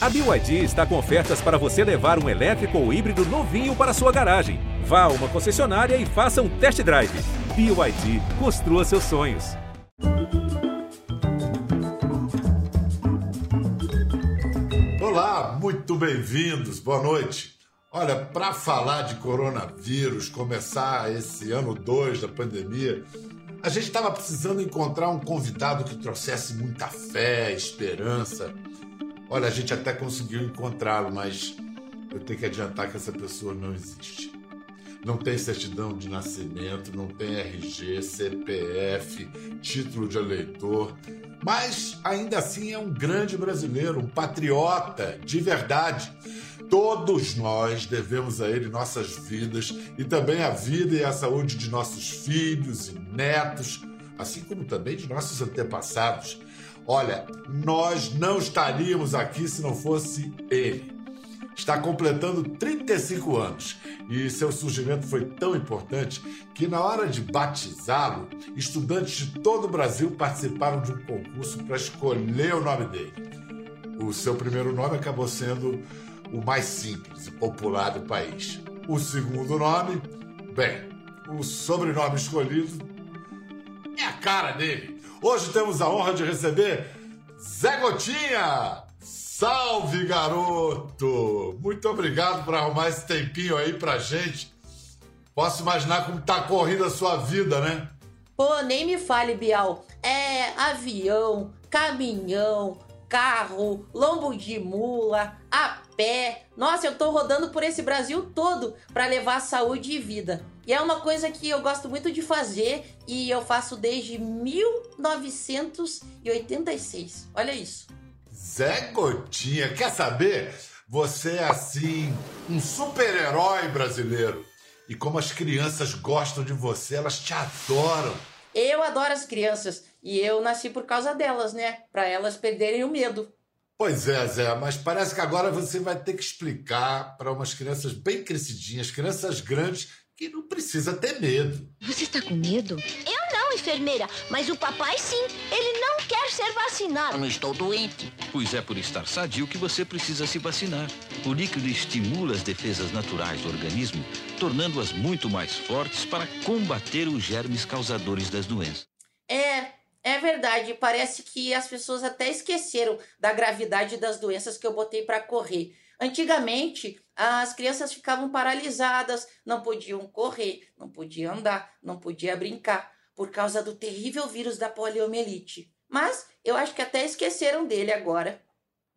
A BYD está com ofertas para você levar um elétrico ou híbrido novinho para sua garagem. Vá a uma concessionária e faça um test drive. BYD, construa seus sonhos. Olá, muito bem-vindos, boa noite. Olha, para falar de coronavírus, começar esse ano 2 da pandemia, a gente estava precisando encontrar um convidado que trouxesse muita fé, esperança. Olha, a gente até conseguiu encontrá-lo, mas eu tenho que adiantar que essa pessoa não existe. Não tem certidão de nascimento, não tem RG, CPF, título de eleitor, mas ainda assim é um grande brasileiro, um patriota de verdade. Todos nós devemos a ele nossas vidas e também a vida e a saúde de nossos filhos e netos, assim como também de nossos antepassados. Olha, nós não estaríamos aqui se não fosse ele. Está completando 35 anos e seu surgimento foi tão importante que, na hora de batizá-lo, estudantes de todo o Brasil participaram de um concurso para escolher o nome dele. O seu primeiro nome acabou sendo o mais simples e popular do país. O segundo nome, bem, o sobrenome escolhido é a cara dele. Hoje temos a honra de receber Zé Gotinha. Salve, garoto! Muito obrigado por arrumar esse tempinho aí pra gente. Posso imaginar como tá corrida a sua vida, né? Pô, nem me fale, Bial. É avião, caminhão, carro, lombo de mula, a pé. Nossa, eu tô rodando por esse Brasil todo para levar saúde e vida. E é uma coisa que eu gosto muito de fazer e eu faço desde 1986. Olha isso. Zé Gotinha, quer saber? Você é assim, um super-herói brasileiro. E como as crianças gostam de você, elas te adoram. Eu adoro as crianças e eu nasci por causa delas, né? Para elas perderem o medo. Pois é, Zé, mas parece que agora você vai ter que explicar para umas crianças bem crescidinhas, crianças grandes, que não precisa ter medo. Você está com medo? Eu não, enfermeira, mas o papai sim. Ele não quer ser vacinado. Eu não estou doente. Pois é por estar sadio que você precisa se vacinar. O líquido estimula as defesas naturais do organismo, tornando-as muito mais fortes para combater os germes causadores das doenças. É, é verdade. Parece que as pessoas até esqueceram da gravidade das doenças que eu botei para correr. Antigamente, as crianças ficavam paralisadas, não podiam correr, não podiam andar, não podiam brincar, por causa do terrível vírus da poliomielite. Mas eu acho que até esqueceram dele agora.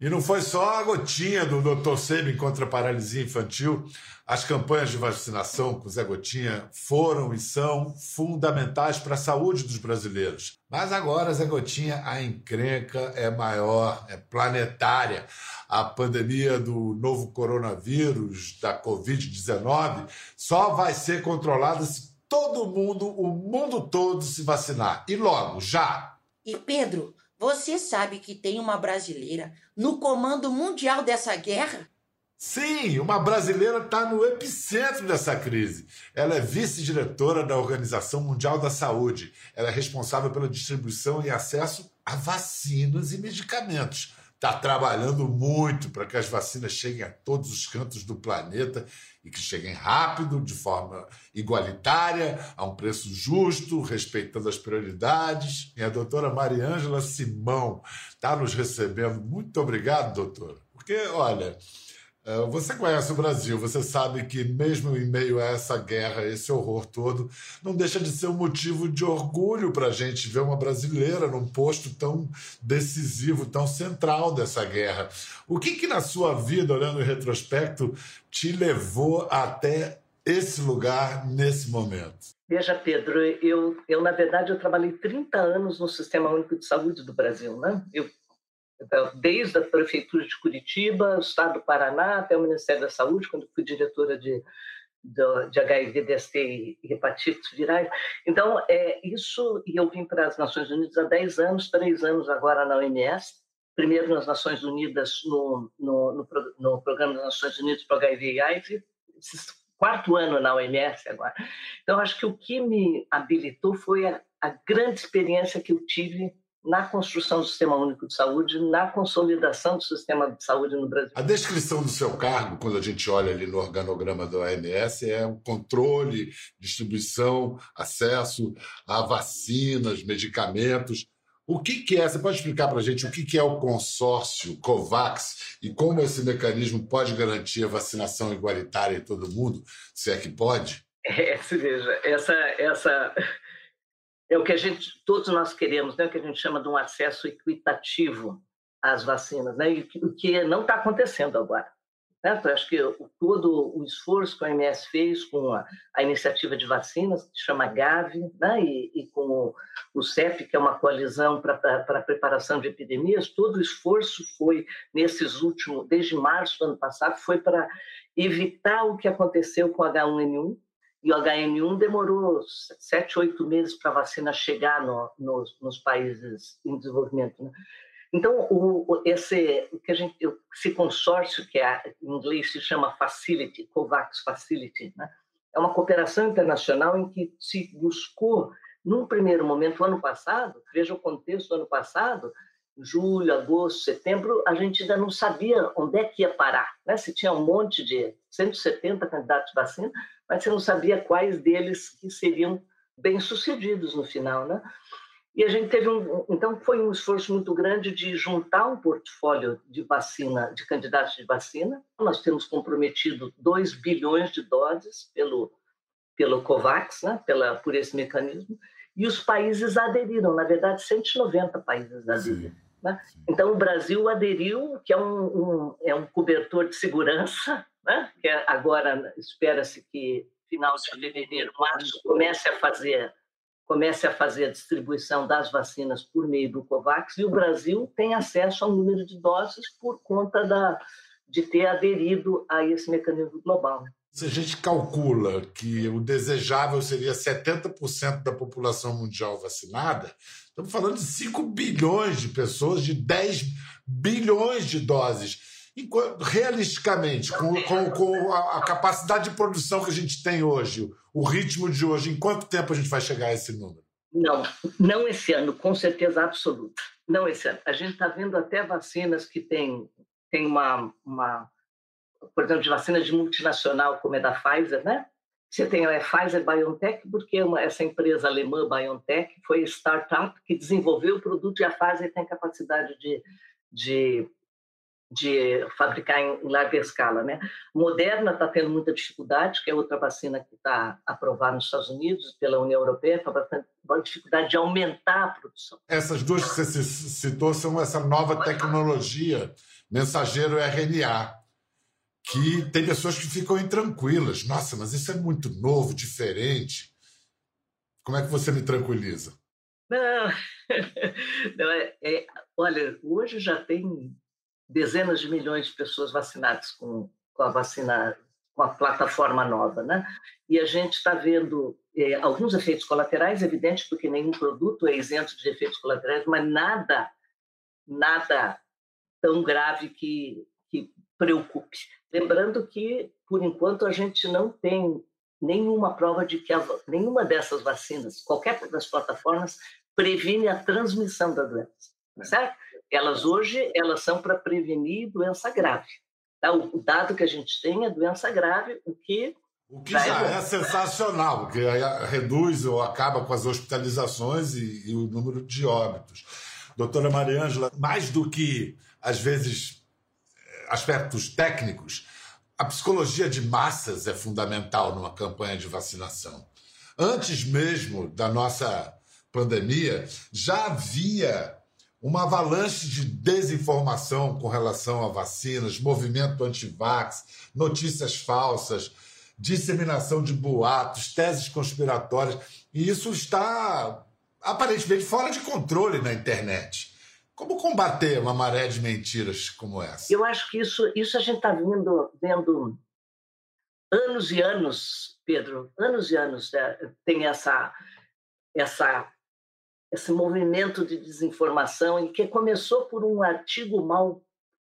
E não foi só a gotinha do Dr. Sabin contra a paralisia infantil. As campanhas de vacinação com Zé Gotinha foram e são fundamentais para a saúde dos brasileiros. Mas agora, Zé Gotinha, a encrenca é maior, é planetária. A pandemia do novo coronavírus, da Covid-19, só vai ser controlada se todo mundo, o mundo todo, se vacinar. E logo, já. E Pedro, você sabe que tem uma brasileira no comando mundial dessa guerra? Sim, uma brasileira está no epicentro dessa crise. Ela é vice-diretora da Organização Mundial da Saúde. Ela é responsável pela distribuição e acesso a vacinas e medicamentos. Está trabalhando muito para que as vacinas cheguem a todos os cantos do planeta e que cheguem rápido, de forma igualitária, a um preço justo, respeitando as prioridades. E a doutora Mariângela Simão está nos recebendo. Muito obrigado, doutora. Porque, olha, você conhece o Brasil, você sabe que, mesmo em meio a essa guerra, esse horror todo, não deixa de ser um motivo de orgulho para a gente ver uma brasileira num posto tão decisivo, tão central dessa guerra. O que, que na sua vida, olhando em retrospecto, te levou até esse lugar nesse momento? Veja, Pedro, eu, eu na verdade eu trabalhei 30 anos no Sistema Único de Saúde do Brasil, né? Eu desde a prefeitura de Curitiba, o estado do Paraná, até o Ministério da Saúde, quando fui diretora de, de, de HIV, DST e hepatites virais. Então, é isso, e eu vim para as Nações Unidas há 10 anos, três anos agora na OMS, primeiro nas Nações Unidas, no, no, no, no Programa das Nações Unidas para HIV e AIDS, quarto ano na OMS agora. Então, acho que o que me habilitou foi a, a grande experiência que eu tive na construção do Sistema Único de Saúde, na consolidação do sistema de saúde no Brasil. A descrição do seu cargo, quando a gente olha ali no organograma da OMS, é o controle, distribuição, acesso a vacinas, medicamentos. O que, que é? Você pode explicar para a gente o que, que é o consórcio COVAX e como esse mecanismo pode garantir a vacinação igualitária em todo mundo, se é que pode? É, se veja, essa, essa é o que a gente, todos nós queremos, né? o que a gente chama de um acesso equitativo às vacinas, né? o que não está acontecendo agora. Né? Então, acho que todo o esforço que a OMS fez com a, a iniciativa de vacinas, que chama GAVI, né? e, e, com o, o CEP, que é uma coalizão para a preparação de epidemias, todo o esforço foi, nesses últimos, desde março do ano passado, foi para evitar o que aconteceu com o H1N1, e o HN1 demorou sete, oito meses para a vacina chegar no, nos, nos, países em desenvolvimento. Né? Então, o, esse, o que a gente, esse consórcio, que é, em inglês se chama Facility, COVAX Facility, né? é uma cooperação internacional em que se buscou, num primeiro momento, ano passado, veja o contexto do ano passado, julho, agosto, setembro, a gente ainda não sabia onde é que ia parar. Né? Se tinha um monte de 170 candidatos de vacina, mas você não sabia quais deles que seriam bem-sucedidos no final, né? E a gente teve um, então foi um esforço muito grande de juntar um portfólio de vacina, de candidatos de vacina. Nós temos comprometido 2 bilhões de doses pelo pelo COVAX, né, pela por esse mecanismo, e os países aderiram, na verdade 190 países aderiram. Né? Então o Brasil aderiu, que é um, um é um cobertor de segurança né? que é agora espera-se que final de fevereiro, março, comece a fazer comece a fazer a distribuição das vacinas por meio do COVAX e o Brasil tem acesso ao número de doses por conta da, de ter aderido a esse mecanismo global. Se a gente calcula que o desejável seria 70% da população mundial vacinada, estamos falando de 5 bilhões de pessoas, de 10 bilhões de doses enquanto, realisticamente, com, com, com a, a, capacidade de produção que a gente tem hoje, o ritmo de hoje, em quanto tempo a gente vai chegar a esse número? Não, não esse ano, com certeza absoluta. Não esse ano. A gente está vendo até vacinas que têm tem uma, uma, por exemplo, de vacinas de multinacional, como é da Pfizer, né? Você tem a Pfizer BioNTech, porque uma, essa empresa alemã BioNTech foi startup que desenvolveu o produto e a Pfizer tem capacidade de, de de fabricar em, larga escala. Né? Moderna está tendo muita dificuldade, que é outra vacina que está aprovada nos Estados Unidos pela União Europeia, está bastante dificuldade de aumentar a produção. Essas duas que você citou são essa nova tecnologia, mensageiro RNA, que tem pessoas que ficam intranquilas. Nossa, mas isso é muito novo, diferente. Como é que você me tranquiliza? Não, não é, é, olha, hoje já tem dezenas de milhões de pessoas vacinadas com, com a vacina, com a plataforma nova, né? E a gente está vendo é, alguns efeitos colaterais, evidente, porque nenhum produto é isento de efeitos colaterais, mas nada, nada tão grave que, que preocupe. Lembrando que, por enquanto, a gente não tem nenhuma prova de que a, nenhuma dessas vacinas, qualquer das plataformas, previne a transmissão da doença, certo? Elas hoje elas são para prevenir doença grave. Tá? O dado que a gente tem é doença grave, o que o que já, é, é sensacional, porque reduz ou acaba com as hospitalizações e, e, o número de óbitos. Doutora Mariângela, mais do que, às vezes, aspectos técnicos, a psicologia de massas é fundamental numa campanha de vacinação. Antes mesmo da nossa pandemia, já havia uma avalanche de desinformação com relação a vacinas, movimento anti-vax, notícias falsas, disseminação de boatos, teses conspiratórias, e isso está aparentemente fora de controle na internet. Como combater uma maré de mentiras como essa? Eu acho que isso, isso a gente está vendo, vendo anos e anos, Pedro, anos e anos né? tem essa, essa esse movimento de desinformação e que começou por um artigo mal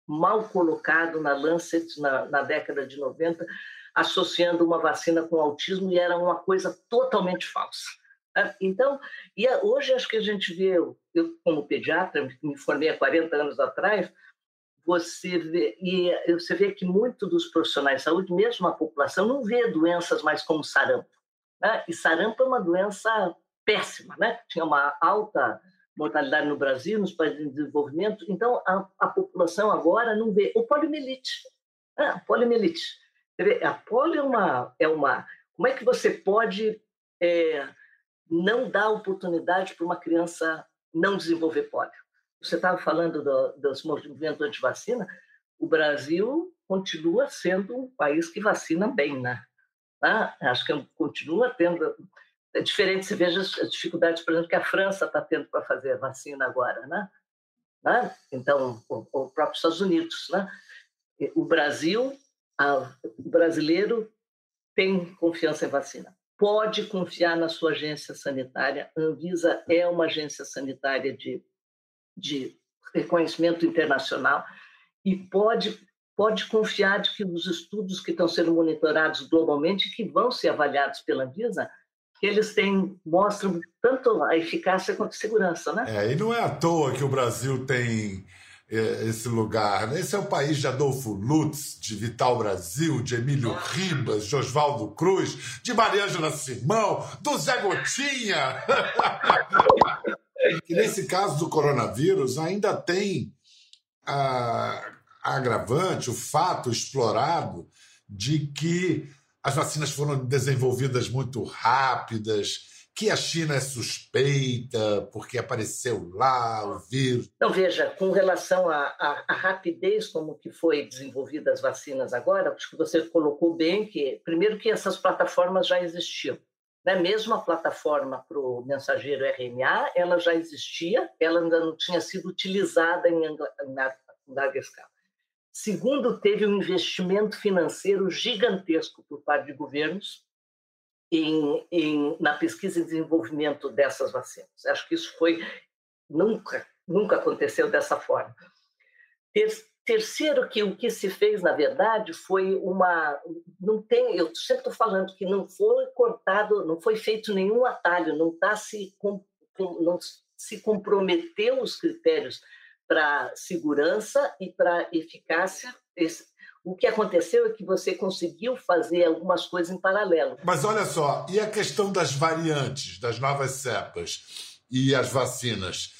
mal colocado na Lancet na, na década de 90, associando uma vacina com autismo e era uma coisa totalmente falsa. Né? Então, e hoje acho que a gente vê, eu como pediatra, me formei há 40 anos atrás, você vê, e você vê que muito dos profissionais de saúde, mesmo a população, não vê doenças mais como sarampo. Né? E sarampo é uma doença péssima, né? Tinha uma alta mortalidade no Brasil, nos países em desenvolvimento. Então, a, a população agora não vê. O poliomielite. Ah, poliomielite. A polio é uma, é uma. Como é que você pode é, não dar oportunidade para uma criança não desenvolver polio? Você estava falando do, dos movimentos anti-vacina. O Brasil continua sendo um país que vacina bem, né? Ah, acho que continua tendo é diferente, se veja as dificuldades, por exemplo, que a França está tendo para fazer a vacina agora, né? né? Então, o, o próprio Estados Unidos, né? O Brasil, a, o brasileiro tem confiança em vacina. Pode confiar na sua agência sanitária. A Anvisa é uma agência sanitária de, de reconhecimento internacional e pode pode confiar de que os estudos que estão sendo monitorados globalmente, que vão ser avaliados pela Anvisa, eles têm, mostram tanto a eficácia quanto a segurança, né? É, e não é à toa que o Brasil tem esse lugar. Né? Esse é o país de Adolfo Lutz, de Vital Brasil, de Emílio Ribas, de Oswaldo Cruz, de Mariângela Simão, do Zé Gotinha. e nesse caso do coronavírus, ainda tem a, a agravante, o fato explorado de que as vacinas foram desenvolvidas muito rápidas, que a China é suspeita porque apareceu lá o vírus. Não, veja, com relação à, rapidez como que foi desenvolvida as vacinas agora, acho que você colocou bem que, primeiro que essas plataformas já existiam. Né? Mesmo a plataforma para o mensageiro RNA, ela já existia, ela ainda não tinha sido utilizada em, em larga escala. Segundo, teve um investimento financeiro gigantesco por parte de governos em, em, na pesquisa e desenvolvimento dessas vacinas. Acho que isso foi nunca nunca aconteceu dessa forma. Ter, terceiro, que o que se fez na verdade foi uma não tem eu sempre estou falando que não foi cortado, não foi feito nenhum atalho, não está se não se comprometeu os critérios para segurança e para eficácia. O que aconteceu é que você conseguiu fazer algumas coisas em paralelo. Mas olha só, e a questão das variantes, das novas cepas e as vacinas?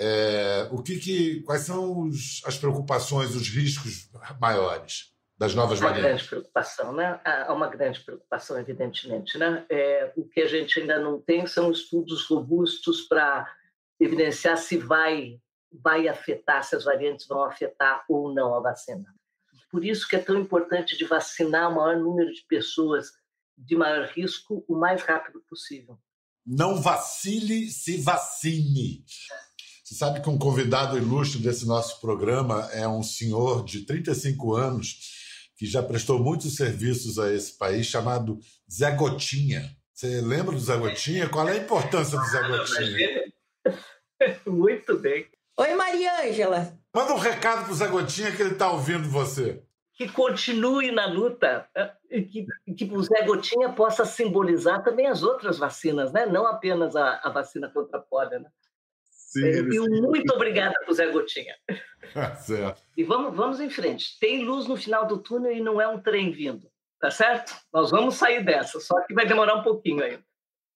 É, o que, que quais são os, as preocupações, os riscos maiores das novas uma variantes? Uma grande preocupação, né? Há uma grande preocupação, evidentemente, né? É, o que a gente ainda não tem são estudos robustos para evidenciar se vai vai afetar, se as variantes vão afetar ou não a vacina. Por isso que é tão importante de vacinar o maior número de pessoas de maior risco o mais rápido possível. Não vacile, se vacine. Você sabe que um convidado ilustre desse nosso programa é um senhor de 35 anos que já prestou muitos serviços a esse país, chamado Zé Gotinha. Você lembra do Zé Gotinha? Qual é a importância do Zé Gotinha? Muito bem. Oi, Maria Ângela. Manda um recado pro Zé Gotinha que ele está ouvindo você. Que continue na luta eh, e que, que o Zé Gotinha possa simbolizar também as outras vacinas, né? não apenas a, a vacina contra a polio. Né? Sim, e sim. muito obrigada para o Zé Gotinha. certo. E vamos, vamos em frente. Tem luz no final do túnel e não é um trem vindo, tá certo? Nós vamos sair dessa, só que vai demorar um pouquinho ainda.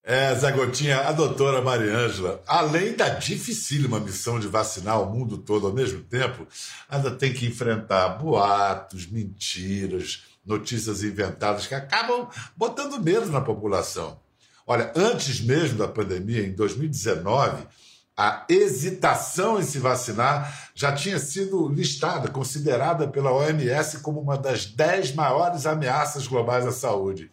É, Zé Gotinha, a doutora Mariângela, além da dificílima missão de vacinar o mundo todo ao mesmo tempo, ainda tem que enfrentar boatos, mentiras, notícias inventadas que acabam botando medo na população. Olha, antes mesmo da pandemia, em 2019, a hesitação em se vacinar já tinha sido listada, considerada pela OMS como uma das dez maiores ameaças globais à saúde.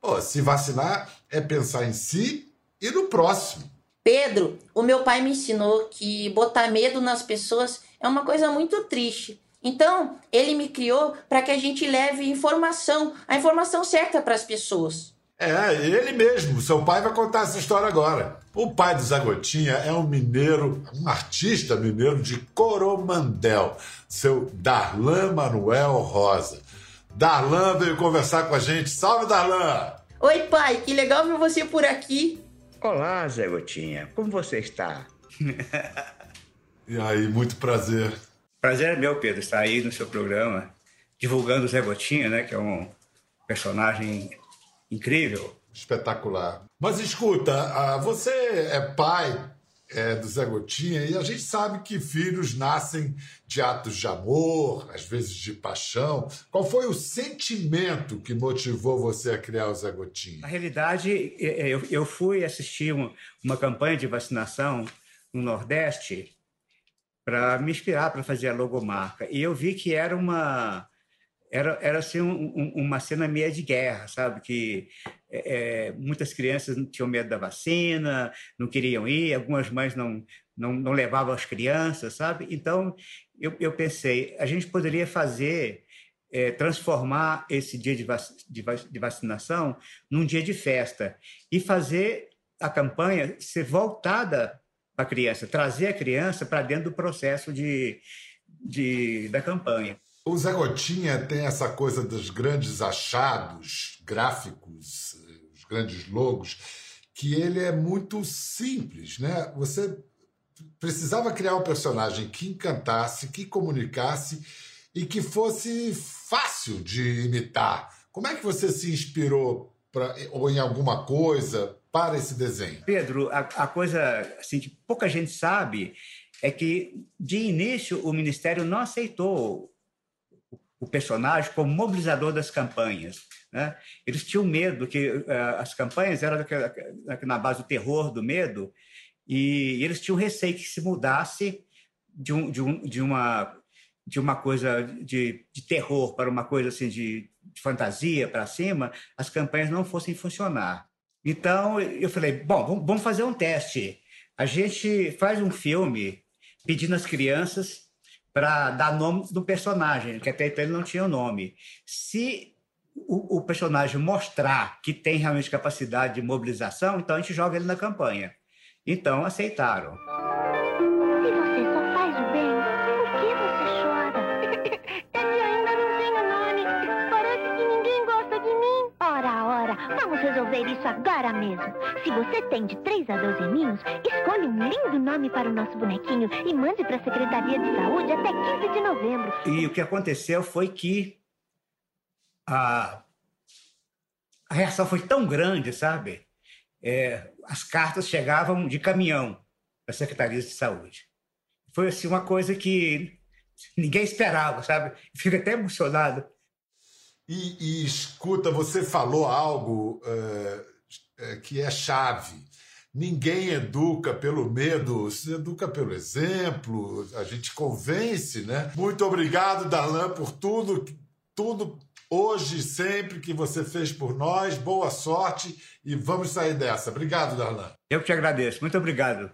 Pô, se vacinar é pensar em si e no próximo. Pedro, o meu pai me ensinou que botar medo nas pessoas é uma coisa muito triste. Então, ele me criou para que a gente leve informação, a informação certa para as pessoas. É, ele mesmo. Seu pai vai contar essa história agora. O pai do Zagotinha é um mineiro, um artista mineiro de Coromandel, seu Darlan Manuel Rosa. Darlan veio conversar com a gente. Salve, Darlan! Oi, pai, que legal ver você por aqui. Olá, Zé Gotinha. Como você está? e aí, muito prazer. Prazer é meu, Pedro, estar aí no seu programa, divulgando o Zé Gotinha, né? Que é um personagem incrível. Espetacular. Mas escuta, você é pai é, do Zé Gotinha e a gente sabe que filhos nascem de atos de amor, às vezes de paixão. Qual foi o sentimento que motivou você a criar o Zé Gotinha? Na realidade, eu, eu fui assistir uma, uma campanha de vacinação no Nordeste para me inspirar para fazer a logomarca. E eu vi que era uma era, era assim um, um, uma cena meia de guerra, sabe? Que é, é, muitas crianças tinham medo da vacina, não queriam ir, algumas mães não, não, não levavam as crianças, sabe? Então, eu, eu pensei, a gente poderia fazer, é, transformar esse dia de, vac, de, de vacinação num dia de festa e fazer a campanha ser voltada para a criança, trazer a criança para dentro do processo de, de, da campanha. O Zé Gotinha tem essa coisa dos grandes achados gráficos, os grandes logos, que ele é muito simples, né? Você precisava criar um personagem que encantasse, que comunicasse e que fosse fácil de imitar. Como é que você se inspirou pra, ou em alguma coisa para esse desenho? Pedro, a, a coisa assim, que pouca gente sabe é que, de início, o Ministério não aceitou o personagem como mobilizador das campanhas. Né? Eles tinham medo que uh, as campanhas eram na base do terror, do medo, e eles tinham receio que se mudasse de, um, de, um, de uma de uma coisa de, de, terror para uma coisa assim de, de fantasia para cima, as campanhas não fossem funcionar. Então eu falei, bom, vamos fazer um teste. A gente faz um filme pedindo às crianças para dar nome do personagem, que até então ele não tinha o nome. Se o, o, personagem mostrar que tem realmente capacidade de mobilização, então a gente joga ele na campanha. Então aceitaram. Resolver isso agora mesmo. Se você tem de 3 a 12 aninhos, escolha um lindo nome para o nosso bonequinho e mande para a Secretaria de Saúde até 15 de novembro. E o que aconteceu foi que a, a reação foi tão grande, sabe? É, as cartas chegavam de caminhão da Secretaria de Saúde. Foi assim uma coisa que ninguém esperava, sabe? Fico até emocionado e, e escuta, você falou algo é, que é chave. Ninguém educa pelo medo, se educa pelo exemplo, a gente convence, né? Muito obrigado, Darlan, por tudo, tudo hoje e sempre que você fez por nós. Boa sorte e vamos sair dessa. Obrigado, Darlan. Eu te agradeço. Muito obrigado.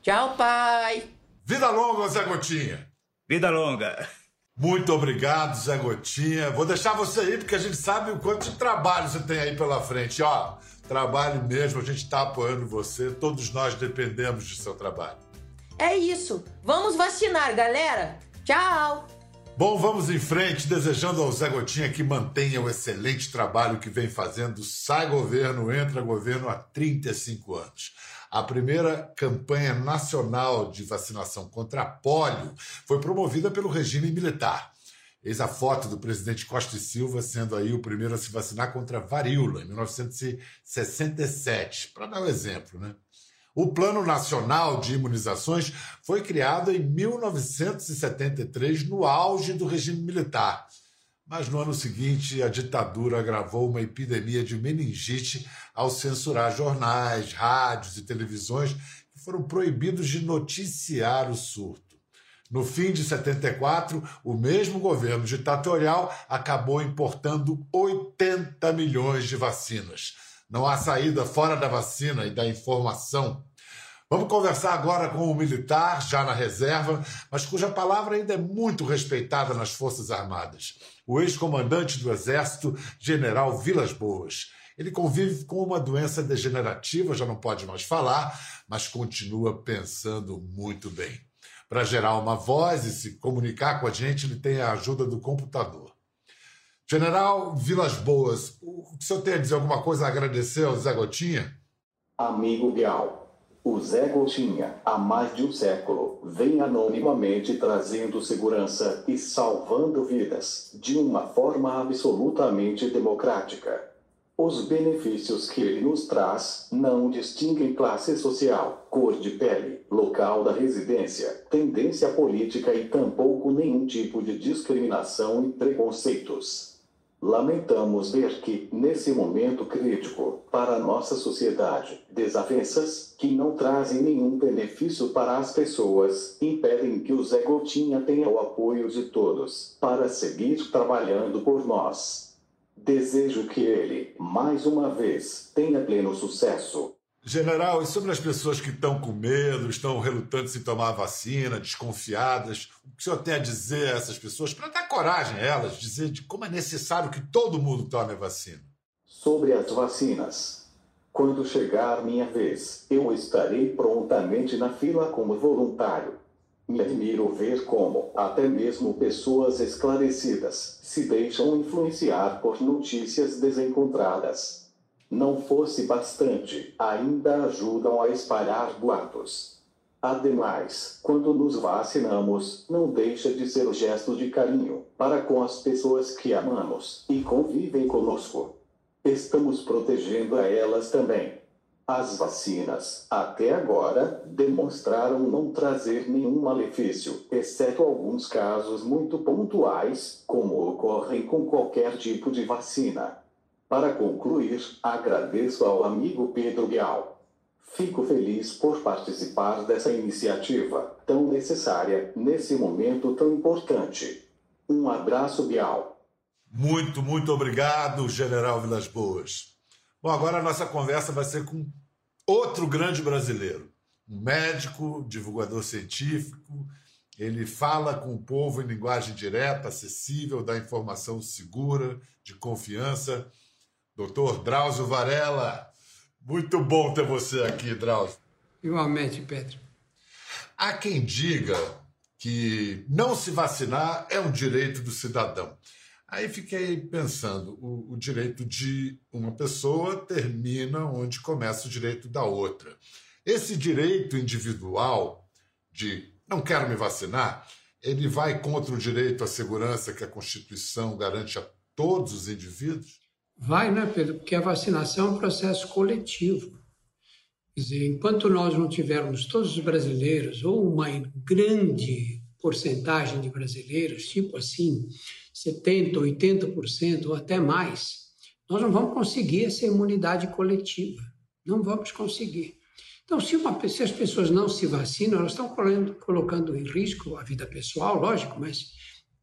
Tchau, pai. Vida longa, Zé Gotinha. Vida longa. Muito obrigado, Zé Gotinha. Vou deixar você aí, porque a gente sabe o quanto de trabalho você tem aí pela frente. Ó, trabalho mesmo, a gente está apoiando você, todos nós dependemos do seu trabalho. É isso. Vamos vacinar, galera. Tchau. Bom, vamos em frente, desejando ao Zé Gotinha que mantenha o excelente trabalho que vem fazendo. Sai governo, entra governo há 35 anos. A primeira campanha nacional de vacinação contra a polio foi promovida pelo regime militar. Eis a foto do presidente Costa e Silva sendo aí o primeiro a se vacinar contra varíola, em 1967, para dar um exemplo, né? O Plano Nacional de Imunizações foi criado em 1973, no auge do regime militar. Mas no ano seguinte, a ditadura agravou uma epidemia de meningite ao censurar jornais, rádios e televisões que foram proibidos de noticiar o surto. No fim de 74, o mesmo governo ditatorial acabou importando 80 milhões de vacinas. Não há saída fora da vacina e da informação. Vamos conversar agora com o militar, já na reserva, mas cuja palavra ainda é muito respeitada nas Forças Armadas. O ex-comandante do Exército, General Vilas Boas. Ele convive com uma doença degenerativa, já não pode mais falar, mas continua pensando muito bem. Para gerar uma voz e se comunicar com a gente, ele tem a ajuda do computador. General Vilas Boas, o senhor tem a dizer alguma coisa a agradecer ao Zé Gotinha? Amigo Bial. O Zé Gotinha, há mais de um século, vem anonimamente trazendo segurança e salvando vidas, de uma forma absolutamente democrática. Os benefícios que ele nos traz não distinguem classe social, cor de pele, local da residência, tendência política e tampouco nenhum tipo de discriminação e preconceitos. Lamentamos ver que, nesse momento crítico para nossa sociedade, desavenças, que não trazem nenhum benefício para as pessoas, impedem que o Zé Gotinha tenha o apoio de todos para seguir trabalhando por nós. Desejo que ele, mais uma vez, tenha pleno sucesso. General, e sobre as pessoas que estão com medo, estão relutantes em tomar a vacina, desconfiadas, o que o senhor tem a dizer a essas pessoas para dar coragem a elas, dizer de como é necessário que todo mundo tome a vacina? Sobre as vacinas. Quando chegar minha vez, eu estarei prontamente na fila como voluntário. Me admiro ver como, até mesmo pessoas esclarecidas, se deixam influenciar por notícias desencontradas não fosse bastante, ainda ajudam a espalhar boatos. Ademais, quando nos vacinamos, não deixa de ser o gesto de carinho para com as pessoas que amamos e convivem conosco. Estamos protegendo a elas também. As vacinas, até agora, demonstraram não trazer nenhum malefício, exceto alguns casos muito pontuais, como ocorrem com qualquer tipo de vacina. Para concluir, agradeço ao amigo Pedro Bial. Fico feliz por participar dessa iniciativa tão necessária nesse momento tão importante. Um abraço, Bial. Muito, muito obrigado, General Vilas Boas. Bom, agora a nossa conversa vai ser com outro grande brasileiro, um médico, divulgador científico. Ele fala com o povo em linguagem direta, acessível, dá informação segura, de confiança Doutor Drauzio Varela, muito bom ter você aqui, Drauzio. Igualmente, Pedro. Há quem diga que não se vacinar é um direito do cidadão. Aí fiquei pensando, o, o, direito de uma pessoa termina onde começa o direito da outra. Esse direito individual de não quero me vacinar, ele vai contra o direito à segurança que a Constituição garante a todos os indivíduos? Vai, né, Pedro? Porque a vacinação é um processo coletivo. Quer dizer, enquanto nós não tivermos todos os brasileiros, ou uma grande porcentagem de brasileiros, tipo assim, 70%, 80% ou até mais, nós não vamos conseguir essa imunidade coletiva. Não vamos conseguir. Então, se, uma, se as pessoas não se vacinam, elas estão colocando em risco a vida pessoal, lógico, mas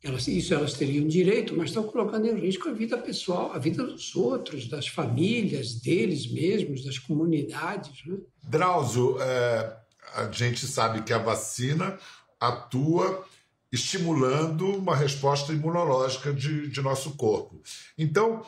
elas, isso elas teriam direito, mas estão colocando em risco a vida pessoal, a vida dos outros, das famílias, deles mesmos, das comunidades. Né? Drauzio, é, a gente sabe que a vacina atua estimulando uma resposta imunológica de, de nosso corpo. Então,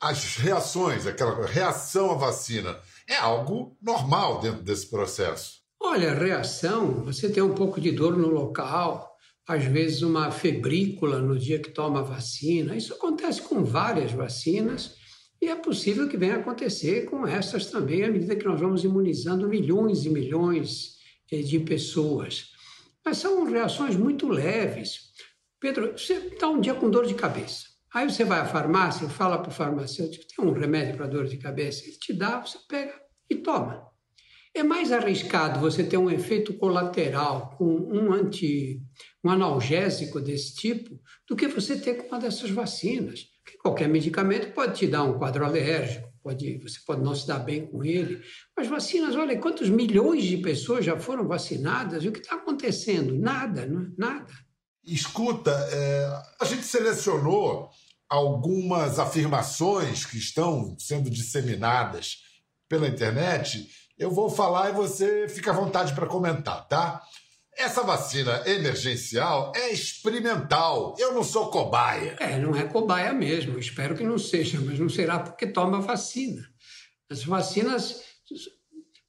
as reações, aquela reação à vacina, é algo normal dentro desse processo. Olha, reação, você tem um pouco de dor no local, às vezes uma febrícula no dia que toma a vacina. Isso acontece com várias vacinas e é possível que venha acontecer com essas também, à medida que nós vamos imunizando milhões e milhões eh, de pessoas. Mas são reações muito leves. Pedro, você está um dia com dor de cabeça. Aí você vai à farmácia fala para o farmacêutico: tem um remédio para dor de cabeça? Ele te dá, você pega e toma. É mais arriscado você ter um efeito colateral com um anti, um analgésico desse tipo do que você ter com uma dessas vacinas. Porque qualquer medicamento pode te dar um quadro alérgico, pode, você pode não se dar bem com ele. Mas vacinas, olha, quantos milhões de pessoas já foram vacinadas e o que está acontecendo? Nada, não, é? nada. Escuta, é, a gente selecionou algumas afirmações que estão sendo disseminadas pela internet eu vou falar e você fica à vontade para comentar, tá? Essa vacina emergencial é experimental. Eu não sou cobaia. É, não é cobaia mesmo. Espero que não seja, mas não será porque toma vacina. As vacinas,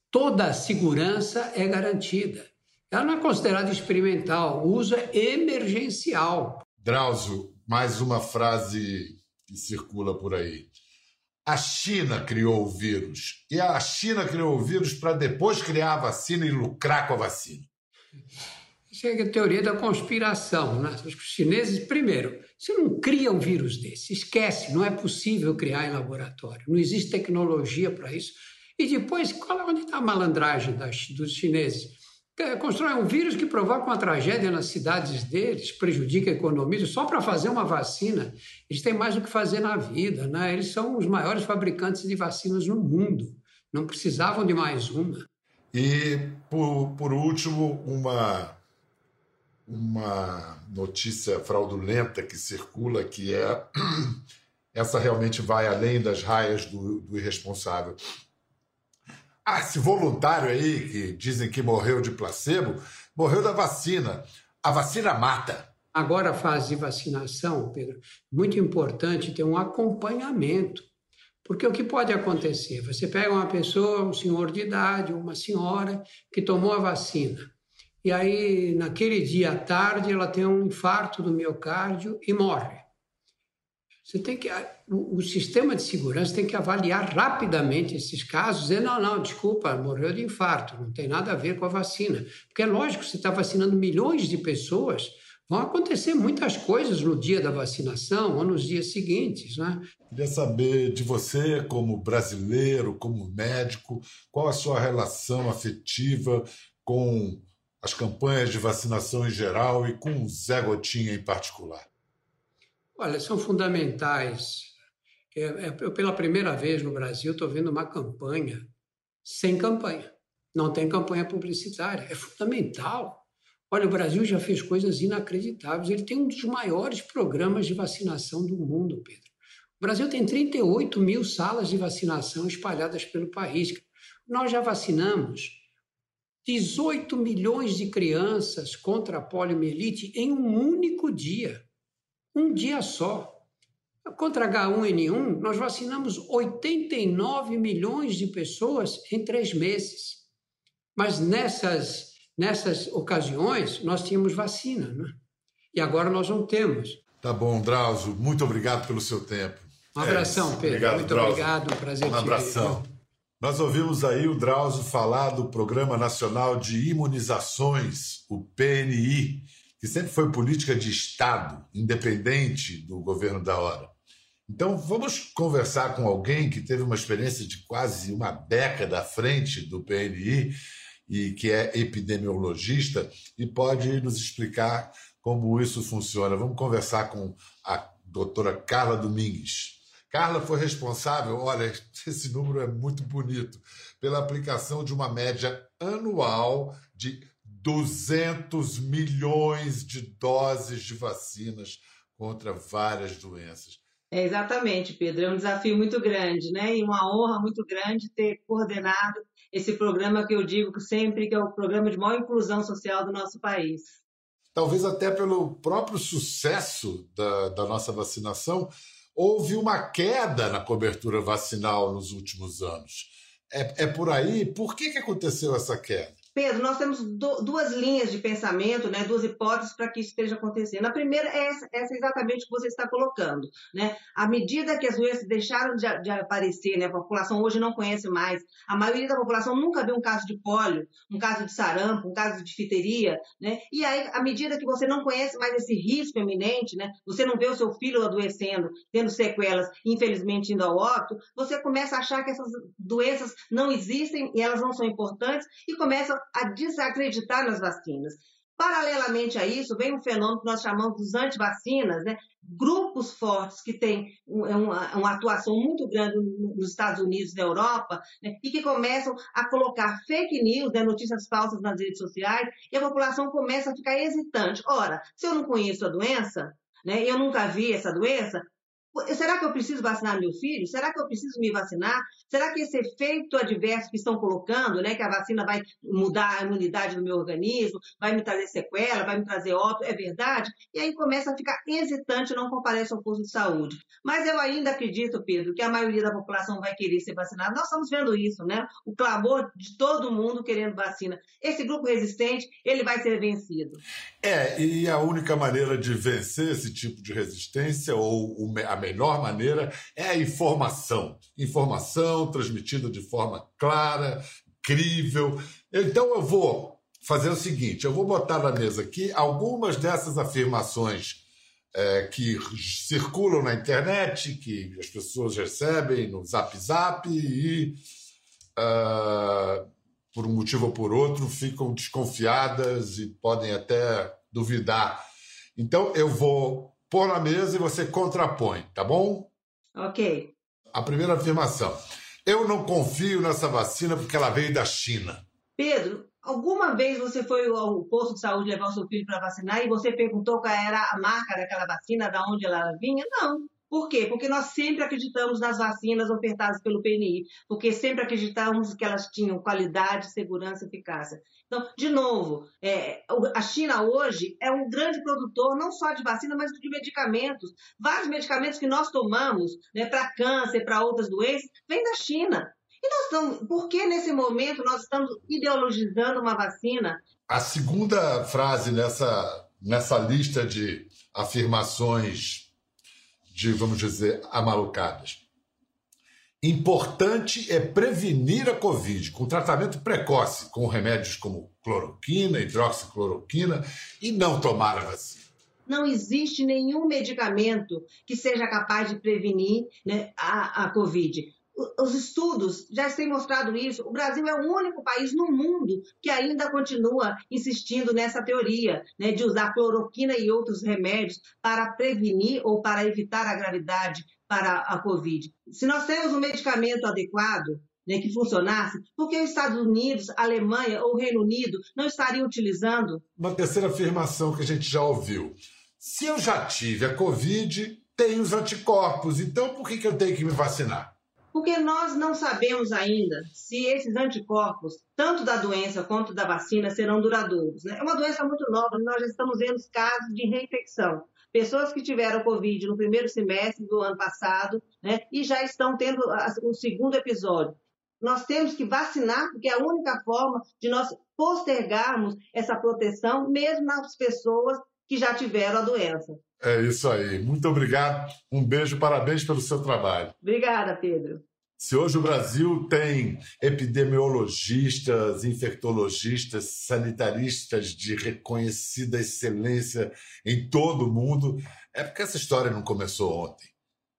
toda a segurança é garantida. Ela não é considerada experimental, o uso é emergencial. Drauzio, mais uma frase que circula por aí. a China criou o vírus. E a China criou o vírus para depois criar a vacina e lucrar com a vacina. Isso é a teoria da conspiração. Né? Os chineses, primeiro, você não cria um vírus desse, esquece, não é possível criar em laboratório, não existe tecnologia para isso. E depois, qual, onde está a malandragem das, dos chineses? Constrói um vírus que provoca uma tragédia nas cidades deles, prejudica a economia, só para fazer uma vacina. Eles têm mais o que fazer na vida, né? Eles são os maiores fabricantes de vacinas no mundo. Não precisavam de mais uma. E, por, por último, uma, uma notícia fraudulenta que circula, que é essa realmente vai além das raias do, do irresponsável. Ah, esse voluntário aí que dizem que morreu de placebo, morreu da vacina. A vacina mata. Agora, a fase de vacinação, Pedro, muito importante ter um acompanhamento. Porque o que pode acontecer? Você pega uma pessoa, um senhor de idade, uma senhora, que tomou a vacina. E aí, naquele dia à tarde, ela tem um infarto do miocárdio e morre. Você tem que o, sistema de segurança tem que avaliar rapidamente esses casos, dizer não, não, desculpa, morreu de infarto, não tem nada a ver com a vacina, porque é lógico, você está vacinando milhões de pessoas, vão acontecer muitas coisas no dia da vacinação ou nos dias seguintes, né? Queria saber de você, como brasileiro, como médico, qual a sua relação afetiva com as campanhas de vacinação em geral e com o Zé Gotinha em particular. Olha, são fundamentais. É, é, eu, pela primeira vez no Brasil, estou vendo uma campanha sem campanha. Não tem campanha publicitária. É fundamental. Olha, o Brasil já fez coisas inacreditáveis. Ele tem um dos maiores programas de vacinação do mundo, Pedro. O Brasil tem 38 mil salas de vacinação espalhadas pelo país. Nós já vacinamos 18 milhões de crianças contra a poliomielite em um único dia um dia só. Contra H1N1, nós vacinamos 89 milhões de pessoas em três meses. Mas nessas, nessas ocasiões, nós tínhamos vacina, né? e agora nós não temos. Tá bom, Drauzio, muito obrigado pelo seu tempo. Um abração, é Pedro. Obrigado, muito Drauzio. obrigado, um prazer Um abração. Nós ouvimos aí o Drauzio falar do Programa Nacional de Imunizações, o PNI, que sempre foi política de Estado, independente do governo da hora. Então, vamos conversar com alguém que teve uma experiência de quase uma década à frente do PNI e que é epidemiologista e pode nos explicar como isso funciona. Vamos conversar com a doutora Carla Domingues. Carla foi responsável, olha, esse número é muito bonito, pela aplicação de uma média anual de 200 milhões de doses de vacinas contra várias doenças. É, exatamente, Pedro. É um desafio muito grande, né? E uma honra muito grande ter coordenado esse programa que eu digo sempre que é o programa de maior inclusão social do nosso país. Talvez até pelo próprio sucesso da, da nossa vacinação, houve uma queda na cobertura vacinal nos últimos anos. É, é por aí? Por que, que aconteceu essa queda? Pedro, nós temos do, duas linhas de pensamento, né, duas hipóteses para que isso esteja acontecendo. A primeira é essa, essa exatamente que você está colocando. Né? À medida que as doenças deixaram de, de, aparecer, né, a população hoje não conhece mais, a maioria da população nunca viu um caso de pólio, um caso de sarampo, um caso de difteria, né? e aí, à medida que você não conhece mais esse risco eminente, né, você não vê o seu filho adoecendo, tendo sequelas, infelizmente indo ao óbito, você começa a achar que essas doenças não existem e elas não são importantes e começa a desacreditar nas vacinas. Paralelamente a isso, vem um fenômeno que nós chamamos dos antivacinas, né? grupos fortes que têm uma, uma, atuação muito grande nos Estados Unidos na Europa, né? e que começam a colocar fake news, né? notícias falsas nas redes sociais, e a população começa a ficar hesitante. Ora, se eu não conheço a doença, né? eu nunca vi essa doença, Será que eu preciso vacinar meu filho? Será que eu preciso me vacinar? Será que esse efeito adverso que estão colocando, né, que a vacina vai mudar a imunidade do meu organismo, vai me trazer sequela, vai me trazer óbito, é verdade? E aí começa a ficar hesitante, não comparece ao posto de saúde. Mas eu ainda acredito, Pedro, que a maioria da população vai querer ser vacinada. Nós estamos vendo isso, né? O clamor de todo mundo querendo vacina. Esse grupo resistente, ele vai ser vencido. É, e a única maneira de vencer esse tipo de resistência, ou a melhor maneira é a informação. Informação transmitida de forma clara, crível. Então eu vou fazer o seguinte: eu vou botar na mesa aqui algumas dessas afirmações é, que circulam na internet, que as pessoas recebem no Zap Zap e, uh, por um motivo ou por outro, ficam desconfiadas e podem até duvidar. Então, eu vou pôr na mesa e você contrapõe, tá bom? Ok. A primeira afirmação. Eu não confio nessa vacina porque ela veio da China. Pedro, alguma vez você foi ao posto de saúde levar o seu filho para vacinar e você perguntou qual era a marca daquela vacina, de onde ela vinha? Não. Por quê? Porque nós sempre acreditamos nas vacinas ofertadas pelo PNI, porque sempre acreditamos que elas tinham qualidade, segurança eficácia. Então, de novo, é, a China hoje é um grande produtor não só de vacina, mas de medicamentos. Vários medicamentos que nós tomamos né, para câncer, para outras doenças, vêm da China. E nós estamos, por que nesse momento nós estamos ideologizando uma vacina? A segunda frase nessa, nessa lista de afirmações de, vamos dizer, amalucadas. Importante é prevenir a Covid com tratamento precoce, com remédios como cloroquina, hidroxicloroquina e não tomar a vacina. Não existe nenhum medicamento que seja capaz de prevenir né, a, a Covid os estudos já têm mostrado isso. O Brasil é o único país no mundo que ainda continua insistindo nessa teoria né, de usar cloroquina e outros remédios para prevenir ou para evitar a gravidade para a Covid. Se nós temos um medicamento adequado, né, que funcionasse, por que os Estados Unidos, Alemanha ou Reino Unido não estariam utilizando? Uma terceira afirmação que a gente já ouviu. Se eu já tive a Covid, tenho os anticorpos, então por que, que eu tenho que me vacinar? Porque nós não sabemos ainda se esses anticorpos, tanto da doença quanto da vacina, serão duradouros. Né? É uma doença muito nova, nós já estamos vendo casos de reinfecção. Pessoas que tiveram Covid no primeiro semestre do ano passado né, e já estão tendo o segundo episódio. Nós temos que vacinar, porque é a única forma de nós postergarmos essa proteção, mesmo nas pessoas que já tiveram a doença. É isso aí. Muito obrigado. Um beijo, parabéns pelo seu trabalho. Obrigada, Pedro. Se hoje o Brasil tem epidemiologistas, infectologistas, sanitaristas de reconhecida excelência em todo o mundo, é porque essa história não começou ontem.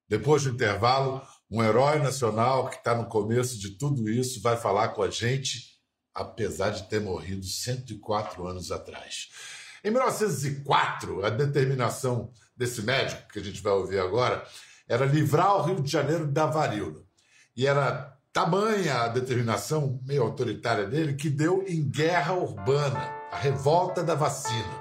Depois do intervalo, um herói nacional que está no começo de tudo isso vai falar com a gente, apesar de ter morrido 104 anos atrás. Em 1904, a determinação desse médico, que a gente vai ouvir agora, era livrar o Rio de Janeiro da varíola. E era tamanha a determinação meio autoritária dele que deu em guerra urbana, a revolta da vacina.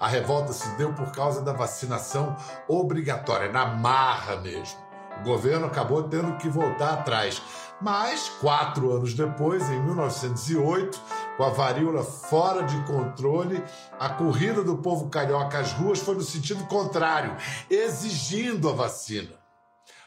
A revolta se deu por causa da vacinação obrigatória, na marra mesmo. O governo acabou tendo que voltar atrás. Mas, quatro anos depois, em 1908, com a varíola fora de controle, a corrida do povo carioca às ruas foi no sentido contrário, exigindo a vacina.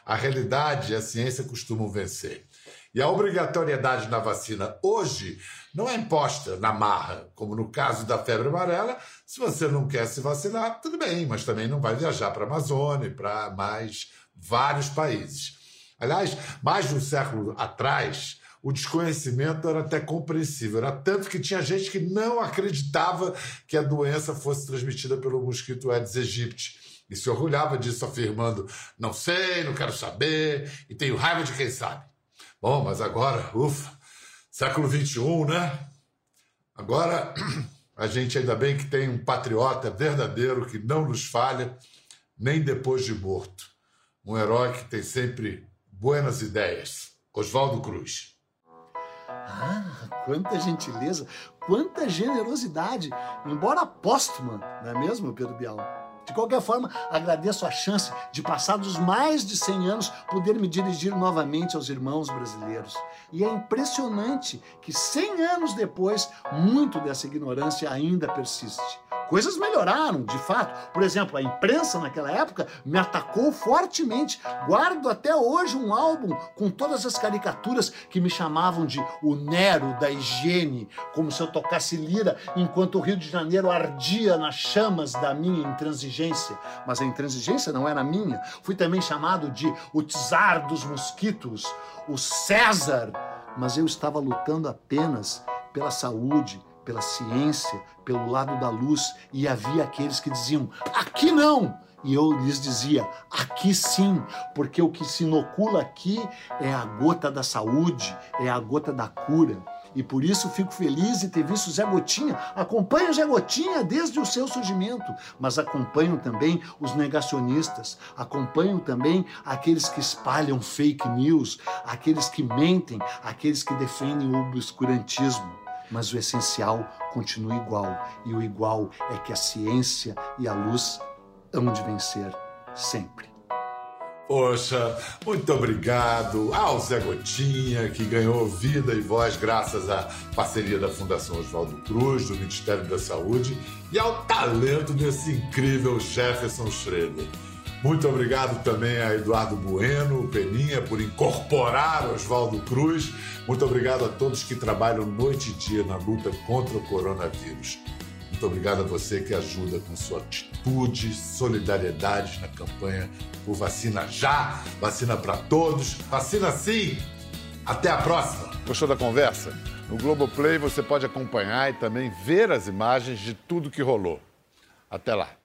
A realidade e a ciência costumam vencer. E a obrigatoriedade na vacina hoje não é imposta na marra, como no caso da febre amarela. Se você não quer se vacinar, tudo bem, mas também não vai viajar para a Amazônia, para mais vários países. Aliás, mais de um século atrás, o desconhecimento era até compreensível. Era tanto que tinha gente que não acreditava que a doença fosse transmitida pelo mosquito Aedes aegypti. E se orgulhava disso, afirmando: não sei, não quero saber e tenho raiva de quem sabe. Bom, mas agora, ufa, século XXI, né? Agora, a gente ainda bem que tem um patriota verdadeiro que não nos falha, nem depois de morto. Um herói que tem sempre buenas ideias. Oswaldo Cruz. Ah, quanta gentileza, quanta generosidade, embora póstuma, não é mesmo, Pedro Bial? De qualquer forma, agradeço a chance de, passados mais de 100 anos, poder me dirigir novamente aos irmãos brasileiros. E é impressionante que 100 anos depois, muito dessa ignorância ainda persiste. Coisas melhoraram, de fato. Por exemplo, a imprensa naquela época me atacou fortemente. Guardo até hoje um álbum com todas as caricaturas que me chamavam de o Nero da higiene, como se eu tocasse lira enquanto o Rio de Janeiro ardia nas chamas da minha intransigência. Mas a intransigência não era minha. Fui também chamado de o czar dos mosquitos, o César. Mas eu estava lutando apenas pela saúde, pela ciência, pelo lado da luz, e havia aqueles que diziam: aqui não! E eu lhes dizia: aqui sim, porque o que se inocula aqui é a gota da saúde, é a gota da cura. E por isso fico feliz de ter visto Zé Gotinha. Acompanho Zé Gotinha desde o seu surgimento, mas acompanho também os negacionistas, acompanho também aqueles que espalham fake news, aqueles que mentem, aqueles que defendem o obscurantismo mas o essencial continua igual. E o igual é que a ciência e a luz hão de vencer sempre. Poxa, muito obrigado ao Zé Gotinha, que ganhou vida e voz graças à parceria da Fundação Oswaldo Cruz, do Ministério da Saúde, e ao talento desse incrível Jefferson Schroeder. Muito obrigado também a Eduardo Bueno, Peninha, por incorporar Oswaldo Cruz. Muito obrigado a todos que trabalham noite e dia na luta contra o coronavírus. Muito obrigado a você que ajuda com sua atitude, solidariedade na campanha por vacina já, vacina para todos, vacina sim. Até a próxima. Gostou da conversa? No Globoplay você pode acompanhar e também ver as imagens de tudo que rolou. Até lá.